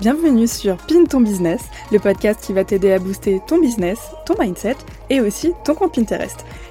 Bienvenue sur Pin ton business, le podcast qui va t'aider à booster ton business, ton mindset et aussi ton compte Pinterest.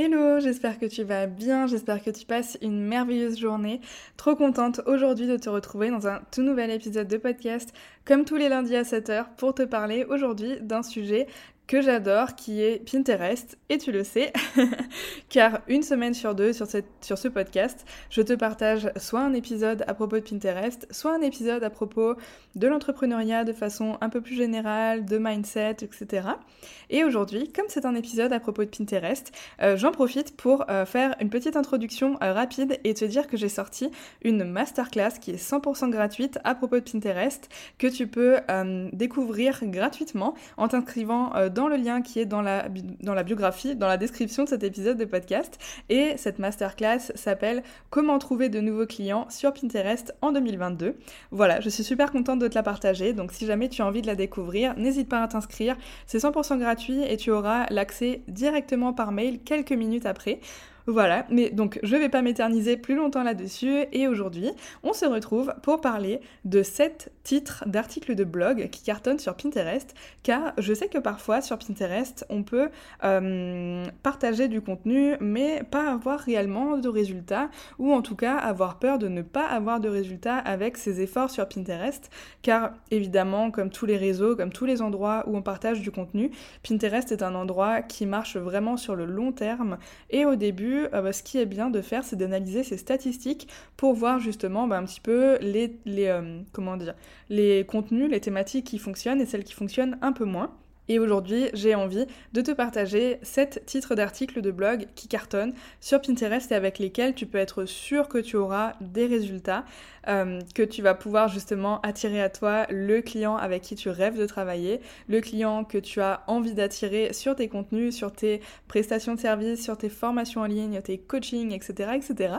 Hello, j'espère que tu vas bien, j'espère que tu passes une merveilleuse journée. Trop contente aujourd'hui de te retrouver dans un tout nouvel épisode de podcast, comme tous les lundis à 7h, pour te parler aujourd'hui d'un sujet que j'adore, qui est Pinterest, et tu le sais, car une semaine sur deux sur, cette, sur ce podcast, je te partage soit un épisode à propos de Pinterest, soit un épisode à propos de l'entrepreneuriat de façon un peu plus générale, de mindset, etc. Et aujourd'hui, comme c'est un épisode à propos de Pinterest, euh, j'en profite pour euh, faire une petite introduction euh, rapide et te dire que j'ai sorti une masterclass qui est 100% gratuite à propos de Pinterest, que tu peux découvrir gratuitement en t'inscrivant dans le lien qui est dans la, dans la biographie, dans la description de cet épisode de podcast. Et cette masterclass s'appelle Comment trouver de nouveaux clients sur Pinterest en 2022. Voilà, je suis super contente de te la partager. Donc si jamais tu as envie de la découvrir, n'hésite pas à t'inscrire. C'est 100% gratuit et tu auras l'accès directement par mail quelques minutes après. Voilà, mais donc je vais pas m'éterniser plus longtemps là-dessus et aujourd'hui on se retrouve pour parler de 7 titres d'articles de blog qui cartonnent sur Pinterest car je sais que parfois sur Pinterest on peut euh, partager du contenu mais pas avoir réellement de résultats ou en tout cas avoir peur de ne pas avoir de résultats avec ses efforts sur Pinterest car évidemment comme tous les réseaux, comme tous les endroits où on partage du contenu, Pinterest est un endroit qui marche vraiment sur le long terme et au début euh, bah, ce qui est bien de faire, c'est d'analyser ces statistiques pour voir justement bah, un petit peu les, euh, comment dire, les contenus, les thématiques qui fonctionnent et celles qui fonctionnent un peu moins. Et aujourd'hui, j'ai envie de te partager 7 titres d'articles de blog qui cartonnent sur Pinterest et avec lesquels tu peux être sûr que tu auras des résultats, euh, que tu vas pouvoir justement attirer à toi le client avec qui tu rêves de travailler, le client que tu as envie d'attirer sur tes contenus, sur tes prestations de services, sur tes formations en ligne, tes coachings, etc. etc.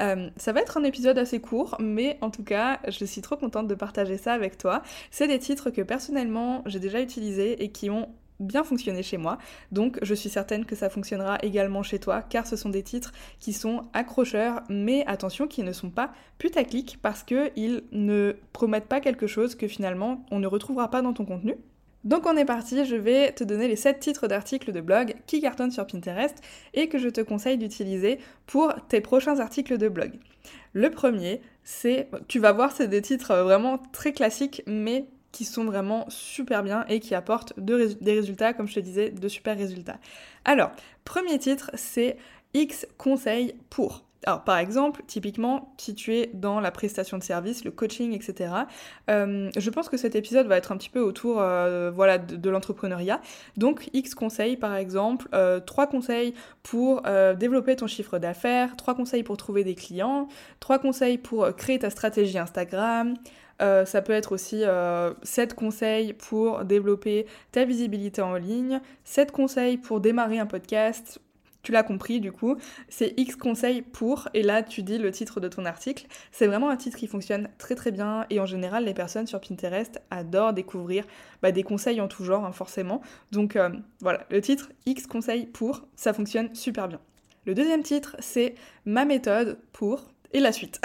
Euh, ça va être un épisode assez court, mais en tout cas, je suis trop contente de partager ça avec toi. C'est des titres que personnellement j'ai déjà utilisés et qui bien fonctionné chez moi. Donc je suis certaine que ça fonctionnera également chez toi car ce sont des titres qui sont accrocheurs mais attention qui ne sont pas putaclic parce qu'ils ne promettent pas quelque chose que finalement on ne retrouvera pas dans ton contenu. Donc on est parti, je vais te donner les 7 titres d'articles de blog qui cartonnent sur Pinterest et que je te conseille d'utiliser pour tes prochains articles de blog. Le premier, c'est, tu vas voir, c'est des titres vraiment très classiques mais qui sont vraiment super bien et qui apportent des résultats, comme je te disais, de super résultats. Alors, premier titre, c'est X conseils pour. Alors par exemple, typiquement, si tu es dans la prestation de service, le coaching, etc., euh, je pense que cet épisode va être un petit peu autour euh, voilà, de, l'entrepreneuriat. Donc X conseils par exemple, euh, trois conseils pour développer ton chiffre d'affaires, trois conseils pour trouver des clients, trois conseils pour créer ta stratégie Instagram, euh, ça peut être aussi 7 euh, conseils pour développer ta visibilité en ligne, 7 conseils pour démarrer un podcast. Tu l'as compris du coup, c'est X conseils pour, et là tu dis le titre de ton article. C'est vraiment un titre qui fonctionne très très bien, et en général les personnes sur Pinterest adorent découvrir bah, des conseils en tout genre, hein, forcément. Donc euh, voilà, le titre X conseils pour, ça fonctionne super bien. Le deuxième titre, c'est Ma méthode pour et la suite.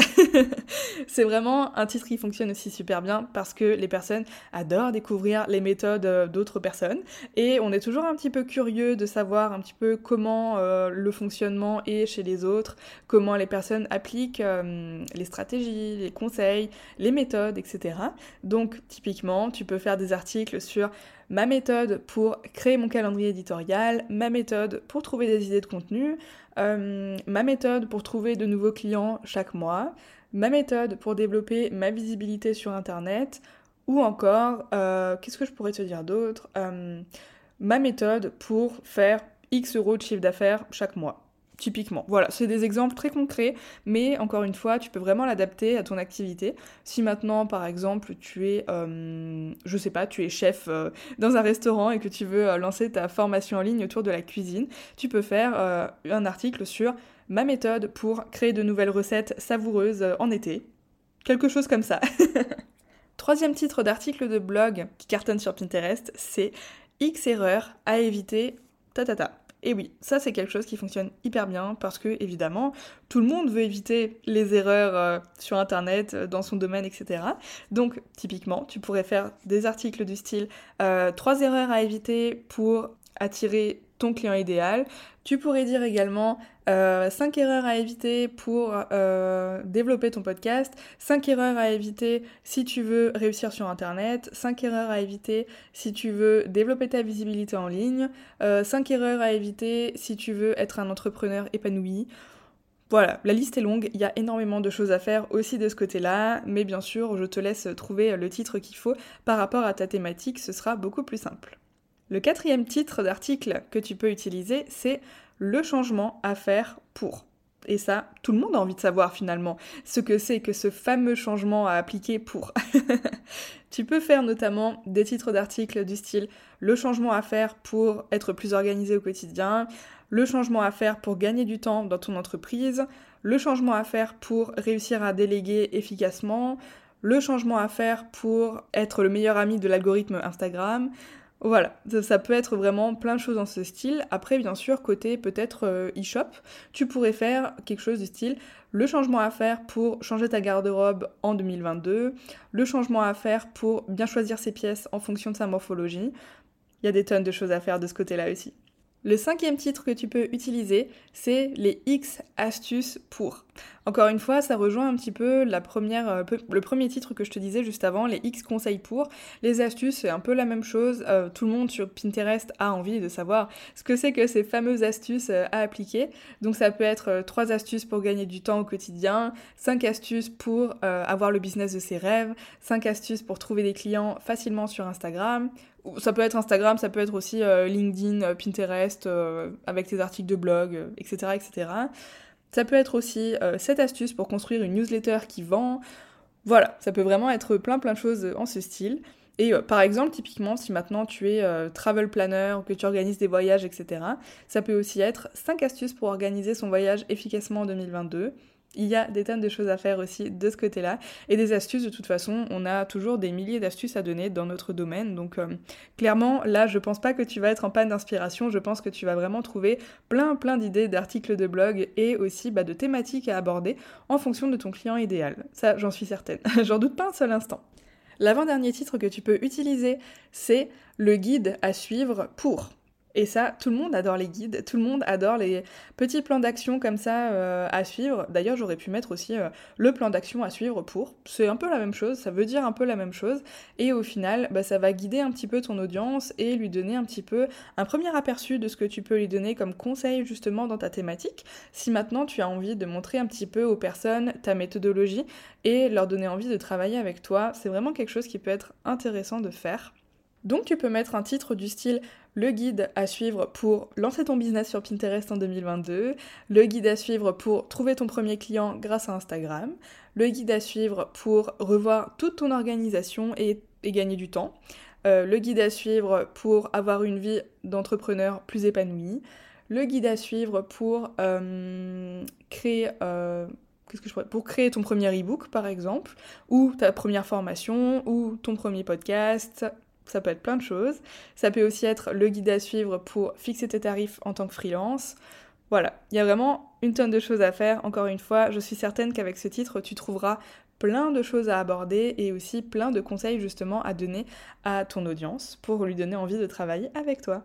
c'est vraiment un titre qui fonctionne aussi super bien parce que les personnes adorent découvrir les méthodes euh, d'autres personnes et on est toujours un petit peu curieux de savoir un petit peu comment euh, le fonctionnement est chez les autres, comment les personnes appliquent euh, les stratégies, les conseils, les méthodes, etc. Donc typiquement, tu peux faire des articles sur ma méthode pour créer mon calendrier éditorial, ma méthode pour trouver des idées de contenu, euh, ma méthode pour trouver de nouveaux clients chaque mois, ma méthode pour développer ma visibilité sur Internet, ou encore, euh, qu'est-ce que je pourrais te dire d'autre? Euh, Ma méthode pour faire X euros de chiffre d'affaires chaque mois. Typiquement. Voilà, c'est des exemples très concrets, mais encore une fois, tu peux vraiment l'adapter à ton activité. Si maintenant, par exemple, tu es, euh, je sais pas, tu es chef euh, dans un restaurant et que tu veux euh, lancer ta formation en ligne autour de la cuisine, tu peux faire un article sur ma méthode pour créer de nouvelles recettes savoureuses en été. Quelque chose comme ça. Troisième titre d'article de blog qui cartonne sur Pinterest, c'est X erreurs à éviter, ta ta ta. Et oui, ça c'est quelque chose qui fonctionne hyper bien parce que évidemment, tout le monde veut éviter les erreurs euh, sur internet, euh, dans son domaine, etc. Donc typiquement, tu pourrais faire des articles du style euh, trois erreurs à éviter pour attirer ton client idéal. Tu pourrais dire également 5 euh, erreurs à éviter pour euh, développer ton podcast, 5 erreurs à éviter si tu veux réussir sur Internet, 5 erreurs à éviter si tu veux développer ta visibilité en ligne, 5 euh, erreurs à éviter si tu veux être un entrepreneur épanoui. Voilà, la liste est longue, il y a énormément de choses à faire aussi de ce côté-là, mais bien sûr, je te laisse trouver le titre qu'il faut par rapport à ta thématique, ce sera beaucoup plus simple. Le quatrième titre d'article que tu peux utiliser, c'est le changement à faire pour. Et ça, tout le monde a envie de savoir finalement ce que c'est que ce fameux changement à appliquer pour. tu peux faire notamment des titres d'articles du style le changement à faire pour être plus organisé au quotidien, le changement à faire pour gagner du temps dans ton entreprise, le changement à faire pour réussir à déléguer efficacement, le changement à faire pour être le meilleur ami de l'algorithme Instagram, voilà, ça, peut être vraiment plein de choses dans ce style. Après, bien sûr, côté peut-être euh, e-shop, tu pourrais faire quelque chose du style le changement à faire pour changer ta garde-robe en 2022, le changement à faire pour bien choisir ses pièces en fonction de sa morphologie. Il y a des tonnes de choses à faire de ce côté-là aussi. Le cinquième titre que tu peux utiliser, c'est les X astuces pour. Encore une fois, ça rejoint un petit peu euh, le premier titre que je te disais juste avant, les X conseils pour. Les astuces, c'est un peu la même chose. Euh, tout le monde sur Pinterest a envie de savoir ce que c'est que ces fameuses astuces euh, à appliquer. Donc ça peut être trois astuces pour gagner du temps au quotidien, cinq astuces pour avoir le business de ses rêves, cinq astuces pour trouver des clients facilement sur Instagram, ça peut être Instagram, ça peut être aussi euh, LinkedIn, euh, Pinterest, euh, avec tes articles de blog, etc., etc. Ça peut être aussi cette astuce pour construire une newsletter qui vend. Voilà, ça peut vraiment être plein plein de choses en ce style. Et par exemple, typiquement, si maintenant tu es travel planner, que tu organises des voyages, etc., ça peut aussi être 5 astuces pour organiser son voyage efficacement en 2022 il y a des tonnes de choses à faire aussi de ce côté-là. Et des astuces, de toute façon, on a toujours des milliers d'astuces à donner dans notre domaine. Donc euh, clairement, là, je pense pas que tu vas être en panne d'inspiration. Je pense que tu vas vraiment trouver plein, plein d'idées, d'articles de blog et aussi bah, de thématiques à aborder en fonction de ton client idéal. Ça, j'en suis certaine. j'en doute pas un seul instant. L'avant-dernier titre que tu peux utiliser, c'est le guide à suivre pour. Et ça, tout le monde adore les guides, tout le monde adore les petits plans d'action comme ça euh, à suivre. D'ailleurs, j'aurais pu mettre aussi euh, le plan d'action à suivre pour. C'est un peu la même chose, ça veut dire un peu la même chose. Et au final, bah, ça va guider un petit peu ton audience et lui donner un petit peu un premier aperçu de ce que tu peux lui donner comme conseil justement dans ta thématique. Si maintenant tu as envie de montrer un petit peu aux personnes ta méthodologie et leur donner envie de travailler avec toi, c'est vraiment quelque chose qui peut être intéressant de faire. Donc tu peux mettre un titre du style le guide à suivre pour lancer ton business sur Pinterest en 2022, le guide à suivre pour trouver ton premier client grâce à Instagram, le guide à suivre pour revoir toute ton organisation et, gagner du temps, euh, le guide à suivre pour avoir une vie d'entrepreneur plus épanouie, le guide à suivre pour euh, créer... Euh. Pour créer ton premier e-book, par exemple, ou ta première formation, ou ton premier podcast, ça peut être plein de choses. Ça peut aussi être le guide à suivre pour fixer tes tarifs en tant que freelance. Voilà, il y a vraiment une tonne de choses à faire. Encore une fois, je suis certaine qu'avec ce titre, tu trouveras plein de choses à aborder et aussi plein de conseils justement à donner à ton audience pour lui donner envie de travailler avec toi.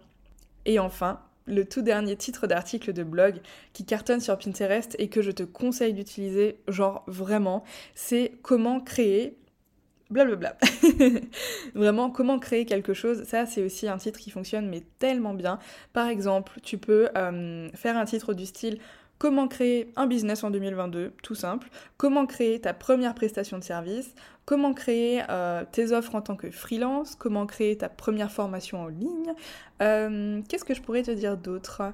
Et enfin, le tout dernier titre d'article de blog qui cartonne sur Pinterest et que je te conseille d'utiliser, genre vraiment, c'est comment créer blablabla. Vraiment, comment créer quelque chose, ça c'est aussi un titre qui fonctionne mais tellement bien. Par exemple, tu peux faire un titre du style Comment créer un business en 2022 Tout simple. Comment créer ta première prestation de service? Comment créer tes offres en tant que freelance? Comment créer ta première formation en ligne? Qu'est-ce que je pourrais te dire d'autre?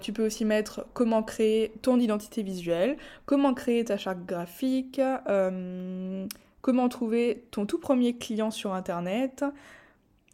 Tu peux aussi mettre comment créer ton identité visuelle, comment créer ta charte graphique, comment trouver ton tout premier client sur Internet.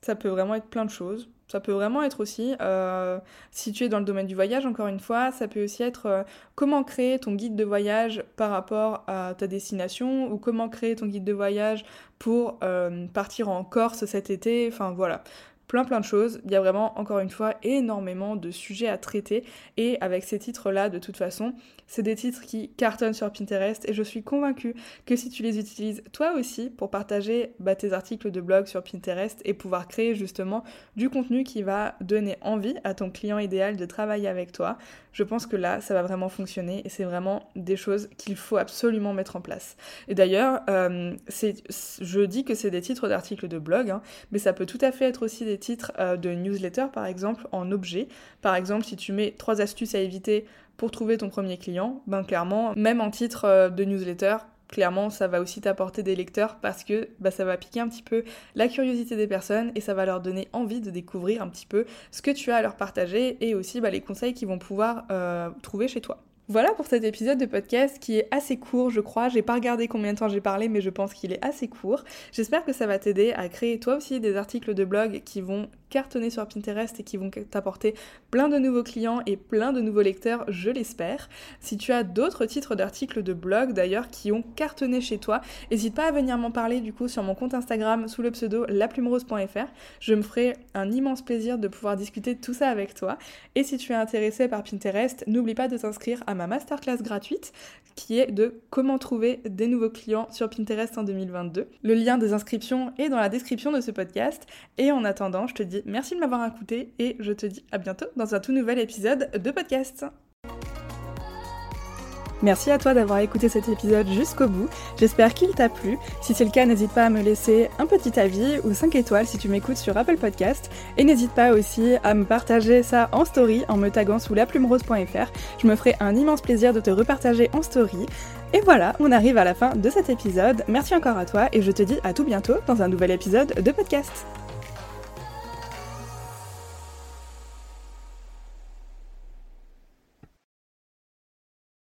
Ça peut vraiment être plein de choses. Ça peut vraiment être aussi, euh, si tu es dans le domaine du voyage, encore une fois, ça peut aussi être euh, comment créer ton guide de voyage par rapport à ta destination ou comment créer ton guide de voyage pour euh, partir en Corse cet été. Enfin voilà, plein plein de choses. Il y a vraiment, encore une fois, énormément de sujets à traiter. Et avec ces titres-là, de toute façon, c'est des titres qui cartonnent sur Pinterest. Et je suis convaincue que si tu les utilises toi aussi pour partager bah, tes articles de blog sur Pinterest et pouvoir créer justement du contenu qui va donner envie à ton client idéal de travailler avec toi, je pense que là, ça va vraiment fonctionner. Et c'est vraiment des choses qu'il faut absolument mettre en place. Et d'ailleurs, euh, je dis que c'est des titres d'articles de blog, hein, mais ça peut tout à fait être aussi des titres euh, de newsletter, par exemple, en objet. Par exemple, si tu mets trois astuces à éviter pour trouver ton premier client, ben clairement, même en titre euh, de newsletter, clairement, ça va aussi t'apporter des lecteurs parce que bah, ça va piquer un petit peu la curiosité des personnes et ça va leur donner envie de découvrir un petit peu ce que tu as à leur partager et aussi bah, les conseils qu'ils vont pouvoir euh, trouver chez toi. Voilà pour cet épisode de podcast qui est assez court, je crois. J'ai pas regardé combien de temps j'ai parlé, mais je pense qu'il est assez court. J'espère que ça va t'aider à créer toi aussi des articles de blog qui vont cartonner sur Pinterest et qui vont t'apporter plein de nouveaux clients et plein de nouveaux lecteurs, je l'espère. Si tu as d'autres titres d'articles de blog d'ailleurs qui ont cartonné chez toi, n'hésite pas à venir m'en parler du coup sur mon compte Instagram sous le pseudo laplumerose.fr. Je me ferai un immense plaisir de pouvoir discuter de tout ça avec toi. Et si tu es intéressé par Pinterest, n'oublie pas de t'inscrire à ma masterclass gratuite qui est de comment trouver des nouveaux clients sur Pinterest en 2022. Le lien des inscriptions est dans la description de ce podcast. Et en attendant, je te dis merci de m'avoir écouté et je te dis à bientôt dans un tout nouvel épisode de podcast. Merci à toi d'avoir écouté cet épisode jusqu'au bout. J'espère qu'il t'a plu. Si c'est le cas, n'hésite pas à me laisser un petit avis ou 5 étoiles si tu m'écoutes sur Apple Podcast. Et n'hésite pas aussi à me partager ça en story en me taguant sous laplumerose.fr. Je me ferai un immense plaisir de te repartager en story. Et voilà, on arrive à la fin de cet épisode. Merci encore à toi et je te dis à tout bientôt dans un nouvel épisode de podcast.